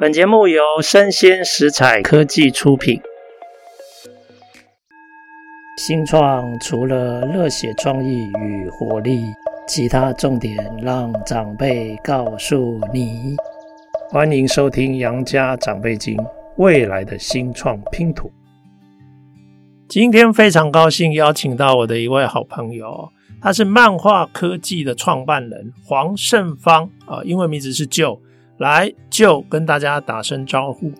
本节目由生鲜食材科技出品。新创除了热血创意与活力，其他重点让长辈告诉你。欢迎收听《杨家长辈经》，未来的新创拼图。今天非常高兴邀请到我的一位好朋友，他是漫画科技的创办人黄胜芳啊，英文名字是 Joe。来，就跟大家打声招呼。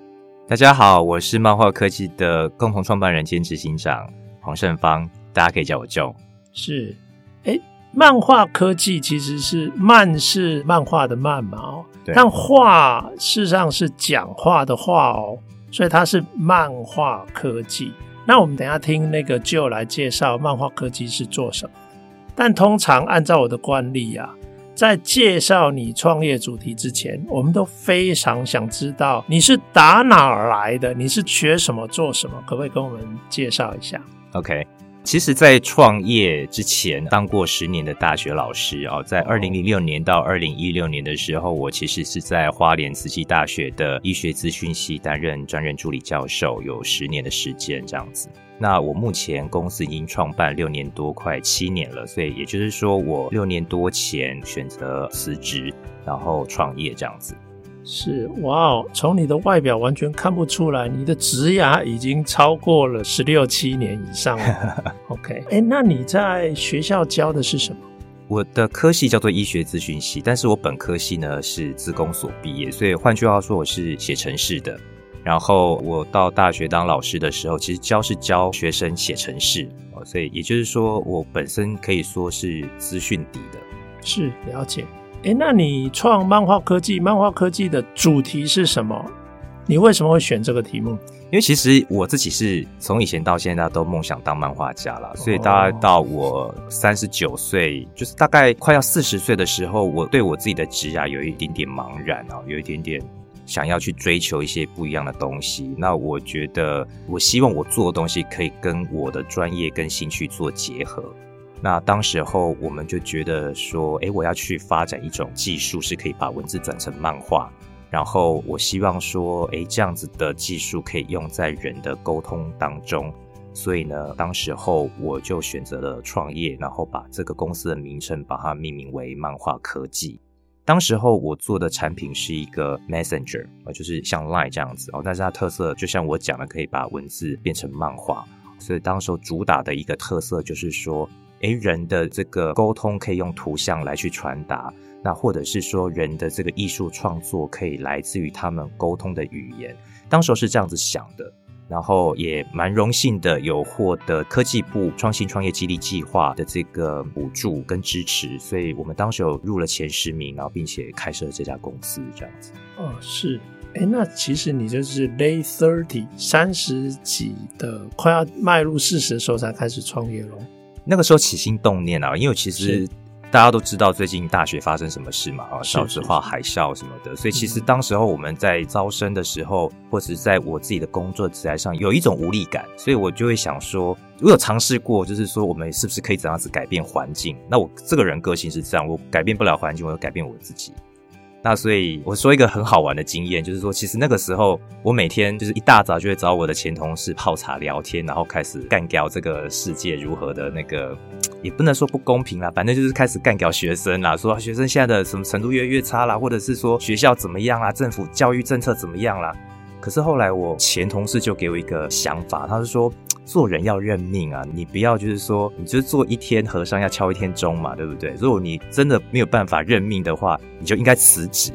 大家好，我是漫画科技的共同创办人兼执行长黄胜芳，大家可以叫我 Joe。是，哎，漫画科技其实是漫是漫画的漫嘛哦，但画事实上是讲话的话哦，所以它是漫画科技。那我们等一下听那个 Joe 来介绍漫画科技是做什么。但通常按照我的惯例啊。在介绍你创业主题之前，我们都非常想知道你是打哪儿来的，你是学什么做什么，可不可以跟我们介绍一下？OK，其实，在创业之前当过十年的大学老师啊，在二零零六年到二零一六年的时候，我其实是在花莲慈济大学的医学资讯系担任专任助理教授，有十年的时间这样子。那我目前公司已经创办六年多，快七年了，所以也就是说，我六年多前选择辞职，然后创业这样子。是哇哦，从你的外表完全看不出来，你的职涯已经超过了十六七年以上了。OK，哎，那你在学校教的是什么？我的科系叫做医学资讯系，但是我本科系呢是资工所毕业，所以换句话说，我是写程式的。然后我到大学当老师的时候，其实教是教学生写程式，所以也就是说，我本身可以说是资讯底的。是，了解。诶，那你创漫画科技，漫画科技的主题是什么？你为什么会选这个题目？因为其实我自己是从以前到现在都梦想当漫画家了，所以大概到我三十九岁，就是大概快要四十岁的时候，我对我自己的职涯有一点点茫然啊，有一点点。想要去追求一些不一样的东西，那我觉得，我希望我做的东西可以跟我的专业跟兴趣做结合。那当时候我们就觉得说，诶，我要去发展一种技术，是可以把文字转成漫画。然后我希望说，诶，这样子的技术可以用在人的沟通当中。所以呢，当时候我就选择了创业，然后把这个公司的名称把它命名为漫画科技。当时候我做的产品是一个 Messenger，就是像 Line 这样子哦，但是它特色就像我讲的，可以把文字变成漫画，所以当时候主打的一个特色就是说，诶，人的这个沟通可以用图像来去传达，那或者是说人的这个艺术创作可以来自于他们沟通的语言，当时候是这样子想的。然后也蛮荣幸的，有获得科技部创新创业激励计划的这个补助跟支持，所以我们当时有入了前十名，然后并且开设了这家公司这样子。哦，是，哎，那其实你就是 late thirty 三十几的，快要迈入四十的时候才开始创业咯。那个时候起心动念啊，因为其实。大家都知道最近大学发生什么事嘛？啊，少子化、海啸什么的，所以其实当时候我们在招生的时候，或者是在我自己的工作职涯上，有一种无力感，所以我就会想说，我有尝试过，就是说我们是不是可以怎样子改变环境？那我这个人个性是这样，我改变不了环境，我要改变我自己。那所以我说一个很好玩的经验，就是说，其实那个时候我每天就是一大早就会找我的前同事泡茶聊天，然后开始干掉这个世界如何的那个，也不能说不公平啦，反正就是开始干掉学生啦，说学生现在的什么程度越来越差啦，或者是说学校怎么样啦，政府教育政策怎么样啦。可是后来我前同事就给我一个想法，他是说。做人要认命啊！你不要就是说，你就做一天和尚要敲一天钟嘛，对不对？如果你真的没有办法认命的话，你就应该辞职。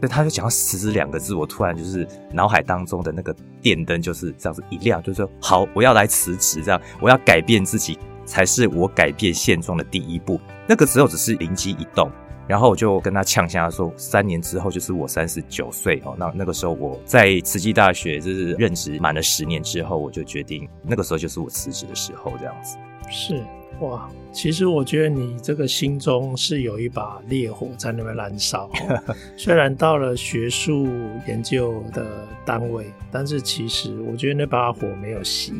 所以他就讲到辞职两个字，我突然就是脑海当中的那个电灯就是这样子一亮，就是说好，我要来辞职，这样我要改变自己，才是我改变现状的第一步。那个时候只是灵机一动。然后我就跟他呛下说，三年之后就是我三十九岁哦。那那个时候我在慈济大学就是任职满了十年之后，我就决定那个时候就是我辞职的时候，这样子。是哇，其实我觉得你这个心中是有一把烈火在那边燃烧。虽然到了学术研究的单位，但是其实我觉得那把火没有熄。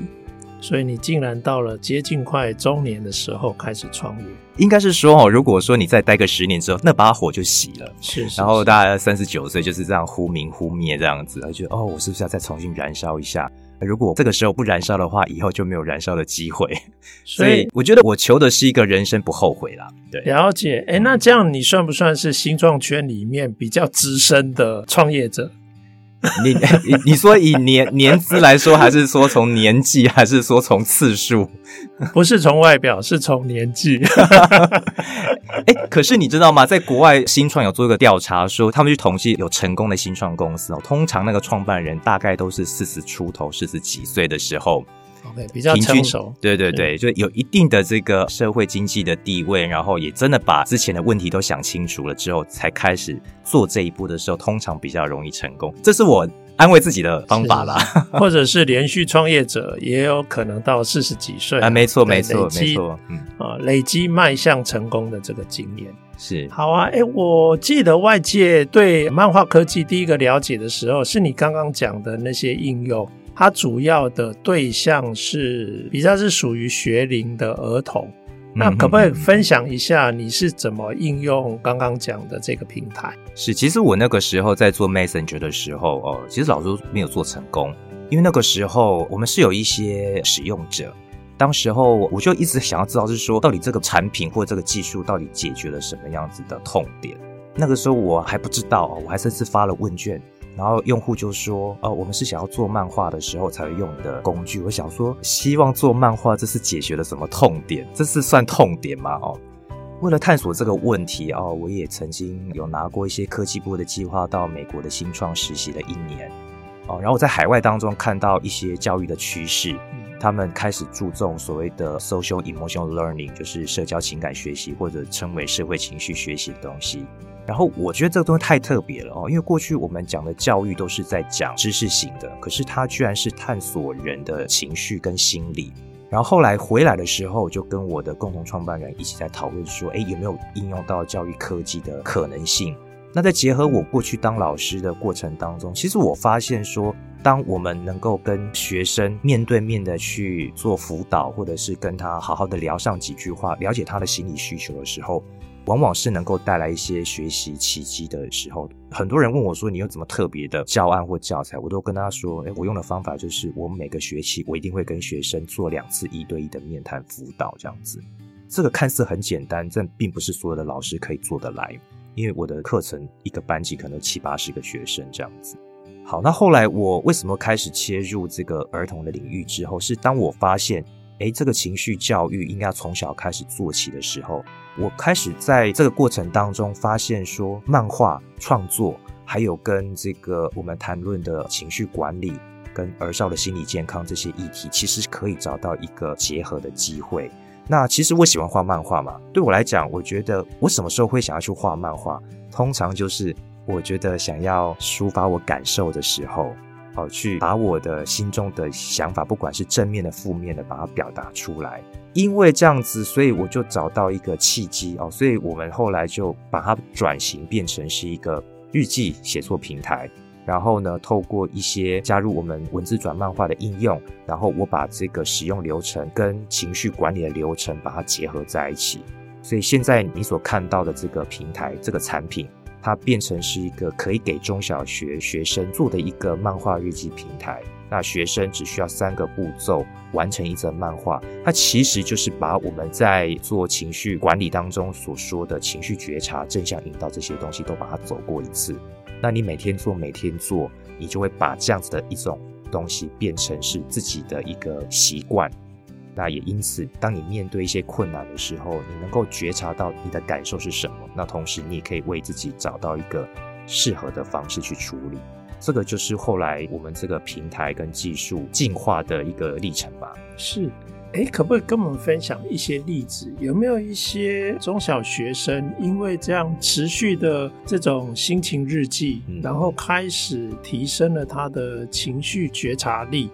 所以你竟然到了接近快中年的时候开始创业。应该是说哦，如果说你再待个十年之后，那把火就熄了。是。然后大概三十九岁就是这样忽明忽灭这样子，而觉得哦，我是不是要再重新燃烧一下？如果这个时候不燃烧的话，以后就没有燃烧的机会。所以，所以我觉得我求的是一个人生不后悔啦。对，了解。哎，那这样你算不算是新创圈里面比较资深的创业者？你 你你说以年年资来说，还是说从年纪，还是说从次数？不是从外表，是从年纪。哎，可是你知道吗？在国外新创有做一个调查，说他们去统计有成功的新创公司哦，通常那个创办人大概都是四十出头、四十几岁的时候。比较成熟，对对对，就有一定的这个社会经济的地位，然后也真的把之前的问题都想清楚了之后，才开始做这一步的时候，通常比较容易成功。这是我安慰自己的方法啦。或者是连续创业者也有可能到四十几岁啊，没错没错没错，嗯啊，累积迈向成功的这个经验是好啊。哎，我记得外界对漫画科技第一个了解的时候，是你刚刚讲的那些应用。它主要的对象是比较是属于学龄的儿童，那可不可以分享一下你是怎么应用刚刚讲的这个平台？是，其实我那个时候在做 Messenger 的时候，哦，其实老实说没有做成功，因为那个时候我们是有一些使用者，当时候我就一直想要知道，是说到底这个产品或这个技术到底解决了什么样子的痛点。那个时候我还不知道，我还甚至发了问卷。然后用户就说：“哦，我们是想要做漫画的时候才会用的工具。”我想说，希望做漫画，这是解决了什么痛点？这是算痛点吗？哦，为了探索这个问题哦，我也曾经有拿过一些科技部的计划，到美国的新创实习了一年。哦，然后我在海外当中看到一些教育的趋势，他们开始注重所谓的 social emotional learning，就是社交情感学习，或者称为社会情绪学习的东西。然后我觉得这个东西太特别了哦，因为过去我们讲的教育都是在讲知识型的，可是它居然是探索人的情绪跟心理。然后后来回来的时候，就跟我的共同创办人一起在讨论说，哎，有没有应用到教育科技的可能性？那在结合我过去当老师的过程当中，其实我发现说，当我们能够跟学生面对面的去做辅导，或者是跟他好好的聊上几句话，了解他的心理需求的时候。往往是能够带来一些学习奇迹的时候。很多人问我说：“你有怎么特别的教案或教材？”我都跟他说：“诶，我用的方法就是，我每个学期我一定会跟学生做两次一对一的面谈辅导，这样子。这个看似很简单，但并不是所有的老师可以做得来，因为我的课程一个班级可能七八十个学生这样子。好，那后来我为什么开始切入这个儿童的领域之后，是当我发现，诶，这个情绪教育应该要从小开始做起的时候。我开始在这个过程当中发现说，漫画创作还有跟这个我们谈论的情绪管理跟儿少的心理健康这些议题，其实可以找到一个结合的机会。那其实我喜欢画漫画嘛，对我来讲，我觉得我什么时候会想要去画漫画？通常就是我觉得想要抒发我感受的时候，哦，去把我的心中的想法，不管是正面的、负面的，把它表达出来。因为这样子，所以我就找到一个契机哦，所以我们后来就把它转型变成是一个日记写作平台。然后呢，透过一些加入我们文字转漫画的应用，然后我把这个使用流程跟情绪管理的流程把它结合在一起。所以现在你所看到的这个平台，这个产品，它变成是一个可以给中小学学生做的一个漫画日记平台。那学生只需要三个步骤完成一则漫画，它其实就是把我们在做情绪管理当中所说的情绪觉察、正向引导这些东西都把它走过一次。那你每天做，每天做，你就会把这样子的一种东西变成是自己的一个习惯。那也因此，当你面对一些困难的时候，你能够觉察到你的感受是什么，那同时你也可以为自己找到一个适合的方式去处理。这个就是后来我们这个平台跟技术进化的一个历程吧。是，哎，可不可以跟我们分享一些例子？有没有一些中小学生因为这样持续的这种心情日记，嗯、然后开始提升了他的情绪觉察力？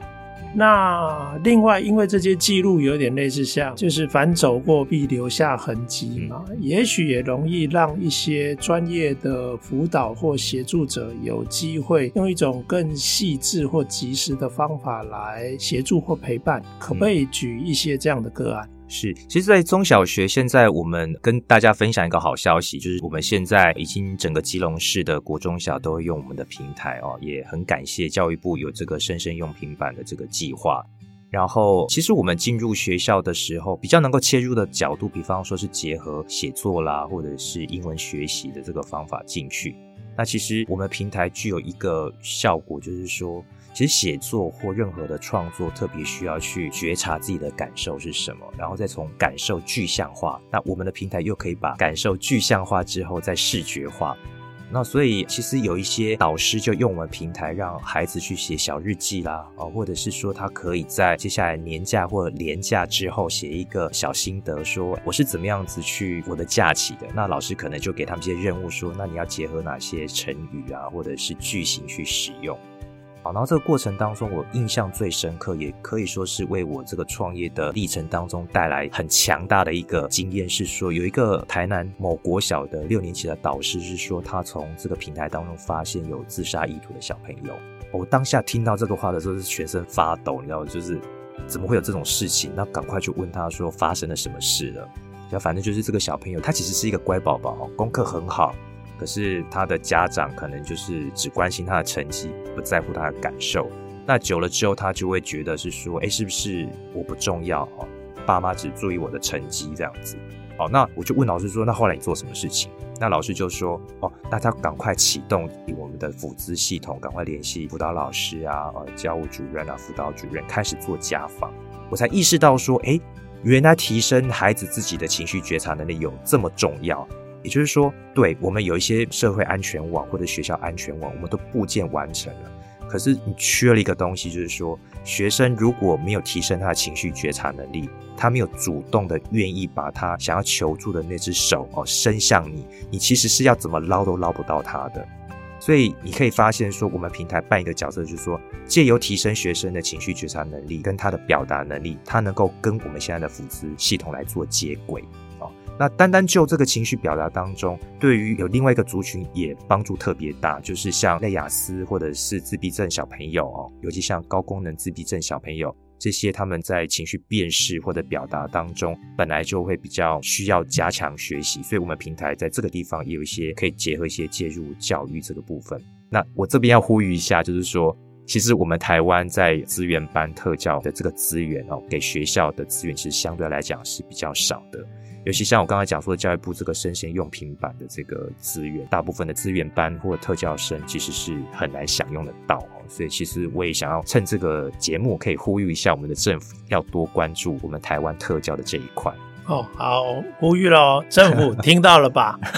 那另外，因为这些记录有点类似像，就是凡走过必留下痕迹嘛，嗯、也许也容易让一些专业的辅导或协助者有机会用一种更细致或及时的方法来协助或陪伴。可不可以举一些这样的个案？是，其实，在中小学，现在我们跟大家分享一个好消息，就是我们现在已经整个基隆市的国中小都会用我们的平台哦，也很感谢教育部有这个生生用平板的这个计划。然后，其实我们进入学校的时候，比较能够切入的角度，比方说是结合写作啦，或者是英文学习的这个方法进去。那其实我们平台具有一个效果，就是说。其实写作或任何的创作，特别需要去觉察自己的感受是什么，然后再从感受具象化。那我们的平台又可以把感受具象化之后再视觉化。那所以其实有一些导师就用我们平台让孩子去写小日记啦，啊，或者是说他可以在接下来年假或年假之后写一个小心得，说我是怎么样子去我的假期的。那老师可能就给他们一些任务，说那你要结合哪些成语啊，或者是句型去使用。好，然后这个过程当中，我印象最深刻，也可以说是为我这个创业的历程当中带来很强大的一个经验，是说有一个台南某国小的六年级的导师是说，他从这个平台当中发现有自杀意图的小朋友。我当下听到这个话的时候是全身发抖，你知道吗，就是怎么会有这种事情？那赶快去问他说发生了什么事了？然后反正就是这个小朋友，他其实是一个乖宝宝，功课很好。可是他的家长可能就是只关心他的成绩，不在乎他的感受。那久了之后，他就会觉得是说，哎，是不是我不重要哦？爸妈只注意我的成绩这样子。哦，那我就问老师说，那后来你做什么事情？那老师就说，哦，那他赶快启动我们的辅资系统，赶快联系辅导老师啊、呃，教务主任啊、辅导主任，开始做家访。我才意识到说，哎，原来提升孩子自己的情绪觉察能力有这么重要。也就是说，对我们有一些社会安全网或者学校安全网，我们都部件完成了。可是你缺了一个东西，就是说，学生如果没有提升他的情绪觉察能力，他没有主动的愿意把他想要求助的那只手哦伸向你，你其实是要怎么捞都捞不到他的。所以你可以发现说，我们平台扮一个角色，就是说，借由提升学生的情绪觉察能力跟他的表达能力，他能够跟我们现在的辅咨系统来做接轨。那单单就这个情绪表达当中，对于有另外一个族群也帮助特别大，就是像类亚斯或者是自闭症小朋友哦，尤其像高功能自闭症小朋友这些，他们在情绪辨识或者表达当中本来就会比较需要加强学习，所以我们平台在这个地方也有一些可以结合一些介入教育这个部分。那我这边要呼吁一下，就是说，其实我们台湾在资源班特教的这个资源哦，给学校的资源其实相对来讲是比较少的。尤其像我刚才讲说的，教育部这个生鲜用品版的这个资源，大部分的资源班或特教生其实是很难享用得到哦。所以其实我也想要趁这个节目，可以呼吁一下我们的政府，要多关注我们台湾特教的这一块。哦，好，呼吁喽，政府听到了吧？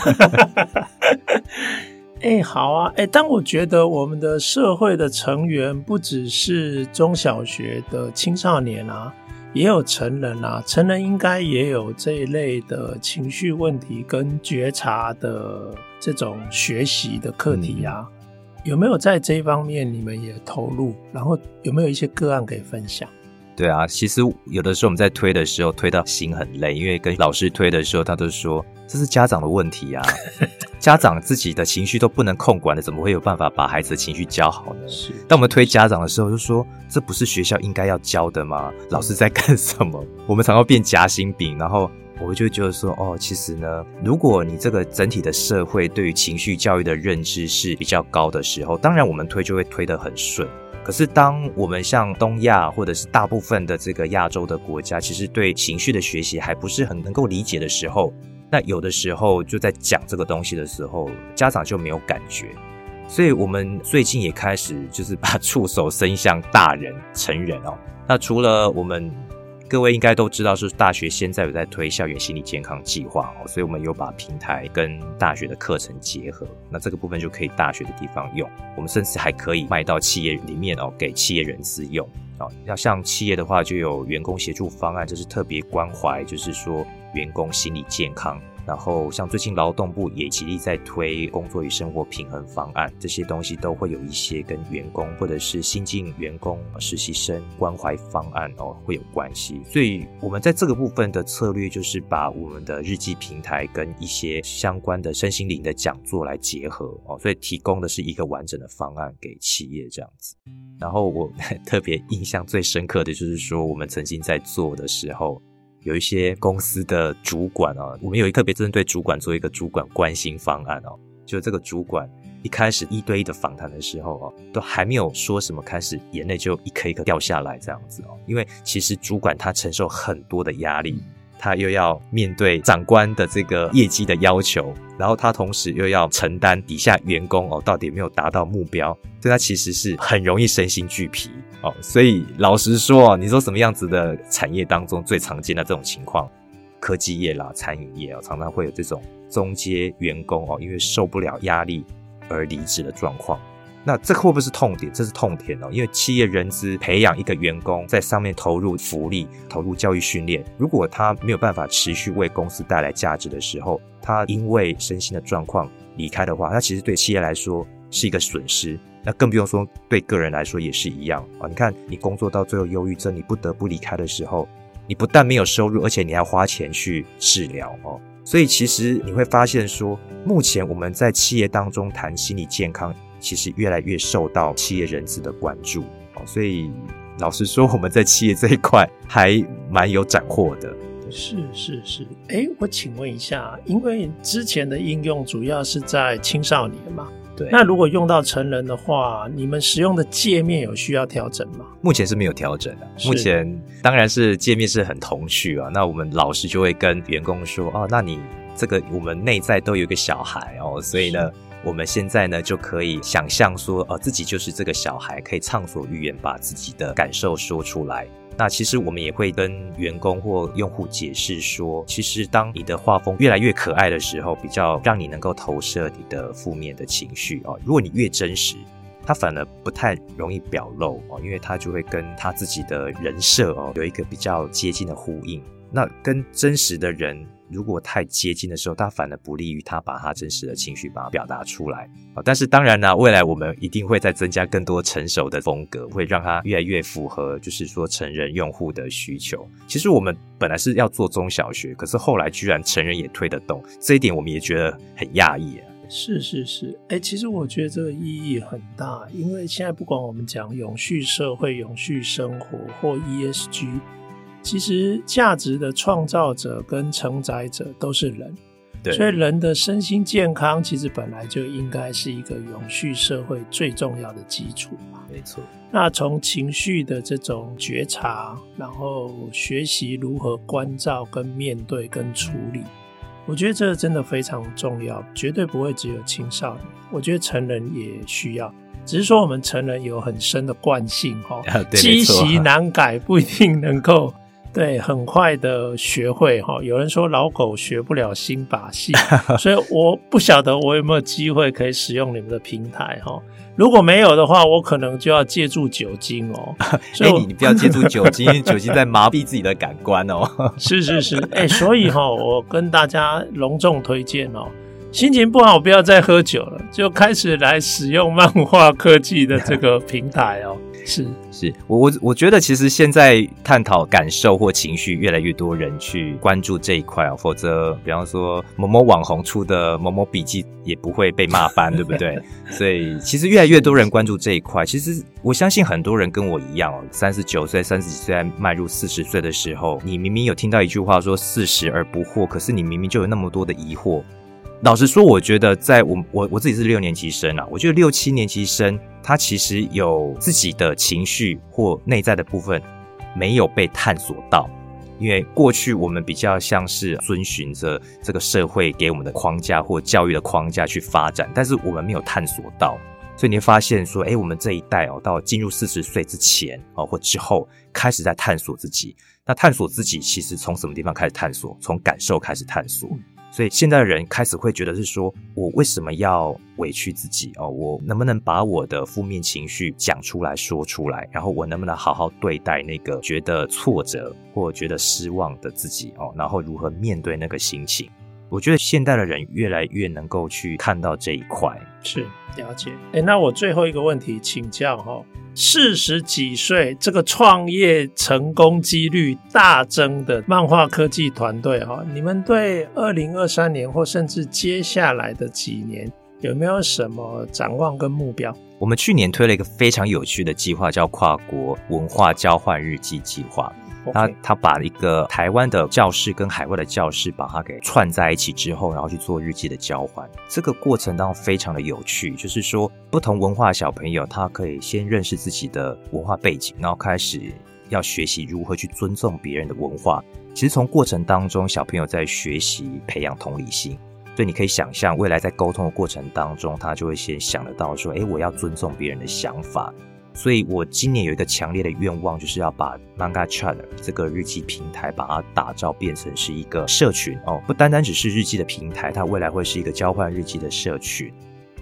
哎、欸，好啊，哎、欸，但我觉得我们的社会的成员不只是中小学的青少年啊。也有成人啊，成人应该也有这一类的情绪问题跟觉察的这种学习的课题啊，嗯、有没有在这一方面你们也投入？然后有没有一些个案可以分享？对啊，其实有的时候我们在推的时候推到心很累，因为跟老师推的时候，他都说这是家长的问题啊，家长自己的情绪都不能控管的，怎么会有办法把孩子的情绪教好呢？是。当我们推家长的时候，就说这不是学校应该要教的吗？老师在干什么？我们常常变夹心饼，然后我就觉得说，哦，其实呢，如果你这个整体的社会对于情绪教育的认知是比较高的时候，当然我们推就会推得很顺。可是，当我们像东亚或者是大部分的这个亚洲的国家，其实对情绪的学习还不是很能够理解的时候，那有的时候就在讲这个东西的时候，家长就没有感觉。所以我们最近也开始就是把触手伸向大人、成人哦。那除了我们。各位应该都知道，是大学现在有在推校园心理健康计划哦，所以我们有把平台跟大学的课程结合，那这个部分就可以大学的地方用，我们甚至还可以卖到企业里面哦，给企业人士用啊。要像企业的话，就有员工协助方案，就是特别关怀，就是说员工心理健康然后像最近劳动部也极力在推工作与生活平衡方案，这些东西都会有一些跟员工或者是新进员工、实习生关怀方案哦会有关系。所以我们在这个部分的策略就是把我们的日记平台跟一些相关的身心灵的讲座来结合哦，所以提供的是一个完整的方案给企业这样子。然后我 特别印象最深刻的就是说，我们曾经在做的时候。有一些公司的主管哦，我们有一特别针对主管做一个主管关心方案哦。就这个主管一开始一对一的访谈的时候哦，都还没有说什么，开始眼泪就一颗一颗掉下来这样子哦。因为其实主管他承受很多的压力，他又要面对长官的这个业绩的要求，然后他同时又要承担底下员工哦到底有没有达到目标，所以他其实是很容易身心俱疲。哦，所以老实说，你说什么样子的产业当中最常见的这种情况，科技业啦、餐饮业哦，常常会有这种中阶员工哦，因为受不了压力而离职的状况。那这会不会是痛点？这是痛点哦，因为企业人资培养一个员工，在上面投入福利、投入教育训练，如果他没有办法持续为公司带来价值的时候，他因为身心的状况离开的话，那其实对企业来说是一个损失。那更不用说对个人来说也是一样啊！你看，你工作到最后忧郁症，你不得不离开的时候，你不但没有收入，而且你还花钱去治疗哦。所以其实你会发现说，目前我们在企业当中谈心理健康，其实越来越受到企业人资的关注哦。所以老实说，我们在企业这一块还蛮有斩获的。是是是，哎，我请问一下，因为之前的应用主要是在青少年嘛？对，那如果用到成人的话，你们使用的界面有需要调整吗？目前是没有调整的。目前当然是界面是很童趣啊。那我们老师就会跟员工说：“哦，那你这个我们内在都有一个小孩哦，所以呢，我们现在呢就可以想象说，哦，自己就是这个小孩，可以畅所欲言，把自己的感受说出来。”那其实我们也会跟员工或用户解释说，其实当你的画风越来越可爱的时候，比较让你能够投射你的负面的情绪哦。如果你越真实，他反而不太容易表露哦，因为他就会跟他自己的人设哦有一个比较接近的呼应。那跟真实的人。如果太接近的时候，他反而不利于他把他真实的情绪把它表达出来啊。但是当然呢，未来我们一定会再增加更多成熟的风格，会让他越来越符合，就是说成人用户的需求。其实我们本来是要做中小学，可是后来居然成人也推得动，这一点我们也觉得很讶异啊。是是是，哎，其实我觉得这个意义很大，因为现在不管我们讲永续社会、永续生活或 ESG。其实价值的创造者跟承载者都是人，对，所以人的身心健康其实本来就应该是一个永续社会最重要的基础嘛。没错。那从情绪的这种觉察，然后学习如何关照、跟面对、跟处理，我觉得这真的非常重要，绝对不会只有青少年，我觉得成人也需要。只是说我们成人有很深的惯性，哈，积习难改，不一定能够。对，很快的学会哈。有人说老狗学不了新把戏，所以我不晓得我有没有机会可以使用你们的平台哈。如果没有的话，我可能就要借助酒精哦。所以你你不要借助酒精，因为酒精在麻痹自己的感官哦。是是是，哎，所以哈，我跟大家隆重推荐哦。心情不好，不要再喝酒了，就开始来使用漫画科技的这个平台哦。是是，我我我觉得其实现在探讨感受或情绪，越来越多人去关注这一块哦。否则，比方说某某网红出的某某笔记也不会被骂翻，对不对？所以其实越来越多人关注这一块。其实我相信很多人跟我一样哦，三十九岁、三十几岁在迈入四十岁的时候，你明明有听到一句话说“四十而不惑”，可是你明明就有那么多的疑惑。老实说，我觉得在我我我自己是六年级生啊，我觉得六七年级生他其实有自己的情绪或内在的部分没有被探索到，因为过去我们比较像是遵循着这个社会给我们的框架或教育的框架去发展，但是我们没有探索到，所以你会发现说，哎，我们这一代哦，到进入四十岁之前哦或之后，开始在探索自己。那探索自己其实从什么地方开始探索？从感受开始探索。所以现在的人开始会觉得是说，我为什么要委屈自己哦？我能不能把我的负面情绪讲出来说出来？然后我能不能好好对待那个觉得挫折或觉得失望的自己哦？然后如何面对那个心情？我觉得现代的人越来越能够去看到这一块。是，了解。哎，那我最后一个问题请教哈，四十几岁这个创业成功几率大增的漫画科技团队哈，你们对二零二三年或甚至接下来的几年有没有什么展望跟目标？我们去年推了一个非常有趣的计划，叫跨国文化交换日记计划。他他把一个台湾的教室跟海外的教室把它给串在一起之后，然后去做日记的交换。这个过程当中非常的有趣，就是说不同文化的小朋友他可以先认识自己的文化背景，然后开始要学习如何去尊重别人的文化。其实从过程当中，小朋友在学习培养同理心，所以你可以想象未来在沟通的过程当中，他就会先想得到说：“诶，我要尊重别人的想法。”所以我今年有一个强烈的愿望，就是要把 Manga Chat 这个日记平台，把它打造变成是一个社群哦，不单单只是日记的平台，它未来会是一个交换日记的社群。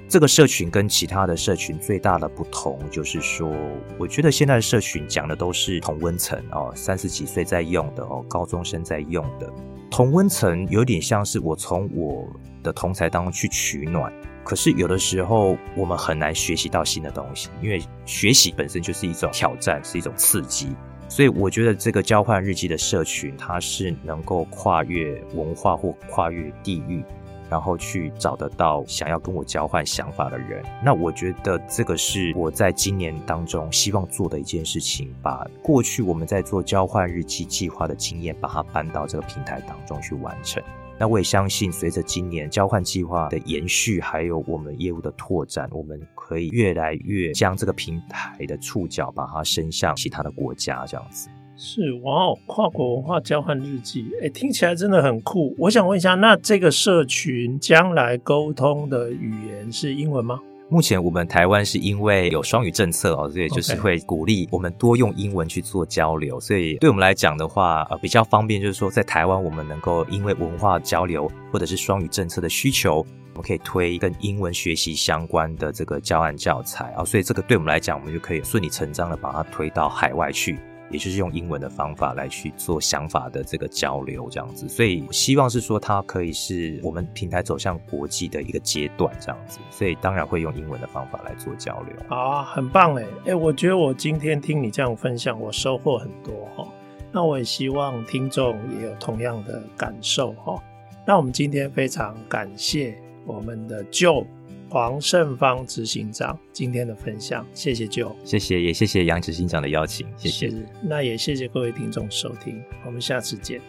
这个社群跟其他的社群最大的不同，就是说，我觉得现在的社群讲的都是同温层哦，三十几岁在用的哦，高中生在用的同温层，有点像是我从我的同侪当中去取暖。可是有的时候我们很难学习到新的东西，因为学习本身就是一种挑战，是一种刺激。所以我觉得这个交换日记的社群，它是能够跨越文化或跨越地域，然后去找得到想要跟我交换想法的人。那我觉得这个是我在今年当中希望做的一件事情，把过去我们在做交换日记计划的经验，把它搬到这个平台当中去完成。那我也相信，随着今年交换计划的延续，还有我们业务的拓展，我们可以越来越将这个平台的触角把它伸向其他的国家，这样子。是哇哦，跨国文化交换日记，哎，听起来真的很酷。我想问一下，那这个社群将来沟通的语言是英文吗？目前我们台湾是因为有双语政策哦，所以就是会鼓励我们多用英文去做交流。所以对我们来讲的话，呃，比较方便，就是说在台湾我们能够因为文化交流或者是双语政策的需求，我们可以推跟英文学习相关的这个教案教材啊，所以这个对我们来讲，我们就可以顺理成章的把它推到海外去。也就是用英文的方法来去做想法的这个交流，这样子，所以希望是说它可以是我们平台走向国际的一个阶段，这样子，所以当然会用英文的方法来做交流。啊，很棒哎哎，我觉得我今天听你这样分享，我收获很多哈。那我也希望听众也有同样的感受哈。那我们今天非常感谢我们的 Joe。黄胜芳执行长今天的分享，谢谢 Joe，谢谢，也谢谢杨执行长的邀请，谢谢。那也谢谢各位听众收听，我们下次见。